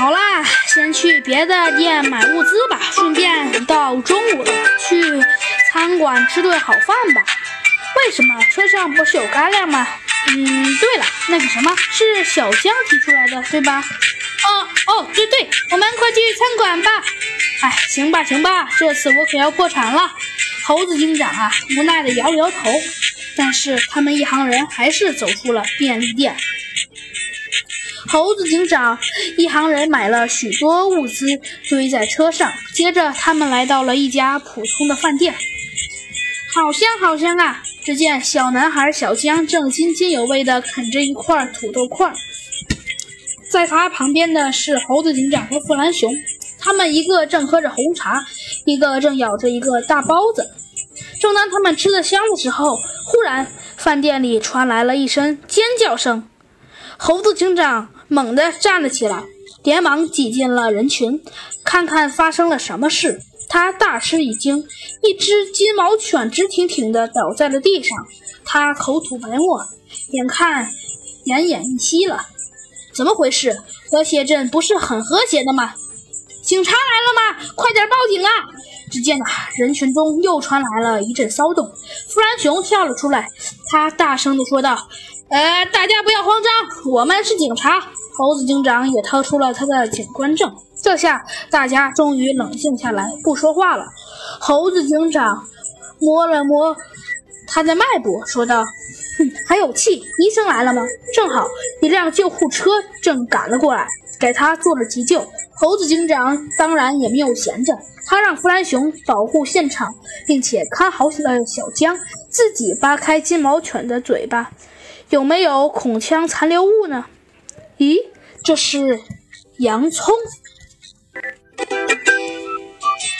好啦，先去别的店买物资吧，顺便到中午了，去餐馆吃顿好饭吧。为什么车上不是有干粮吗？嗯，对了，那个什么是小江提出来的，对吧？哦哦，对对，我们快去餐馆吧。哎，行吧行吧，这次我可要破产了。猴子警长啊，无奈地摇了摇头。但是他们一行人还是走出了便利店。猴子警长一行人买了许多物资，堆在车上。接着，他们来到了一家普通的饭店。好香好香啊！只见小男孩小江正津津有味地啃着一块土豆块，在他旁边的是猴子警长和弗兰熊，他们一个正喝着红茶，一个正咬着一个大包子。正当他们吃得香的时候，忽然饭店里传来了一声尖叫声。猴子警长猛地站了起来，连忙挤进了人群，看看发生了什么事。他大吃一惊，一只金毛犬直挺挺地倒在了地上，他口吐白沫，眼看奄奄一息了。怎么回事？和谐镇不是很和谐的吗？警察来了吗？快点报警啊！只见啊，人群中又传来了一阵骚动。弗兰熊跳了出来，他大声地说道：“呃，大家不要慌张，我们是警察。”猴子警长也掏出了他的警官证。这下大家终于冷静下来，不说话了。猴子警长摸了摸他的脉搏，说道：“，还有气。医生来了吗？正好，一辆救护车正赶了过来，给他做了急救。”猴子警长当然也没有闲着。他让弗兰熊保护现场，并且看好了小江，自己扒开金毛犬的嘴巴，有没有孔腔残留物呢？咦，这是洋葱。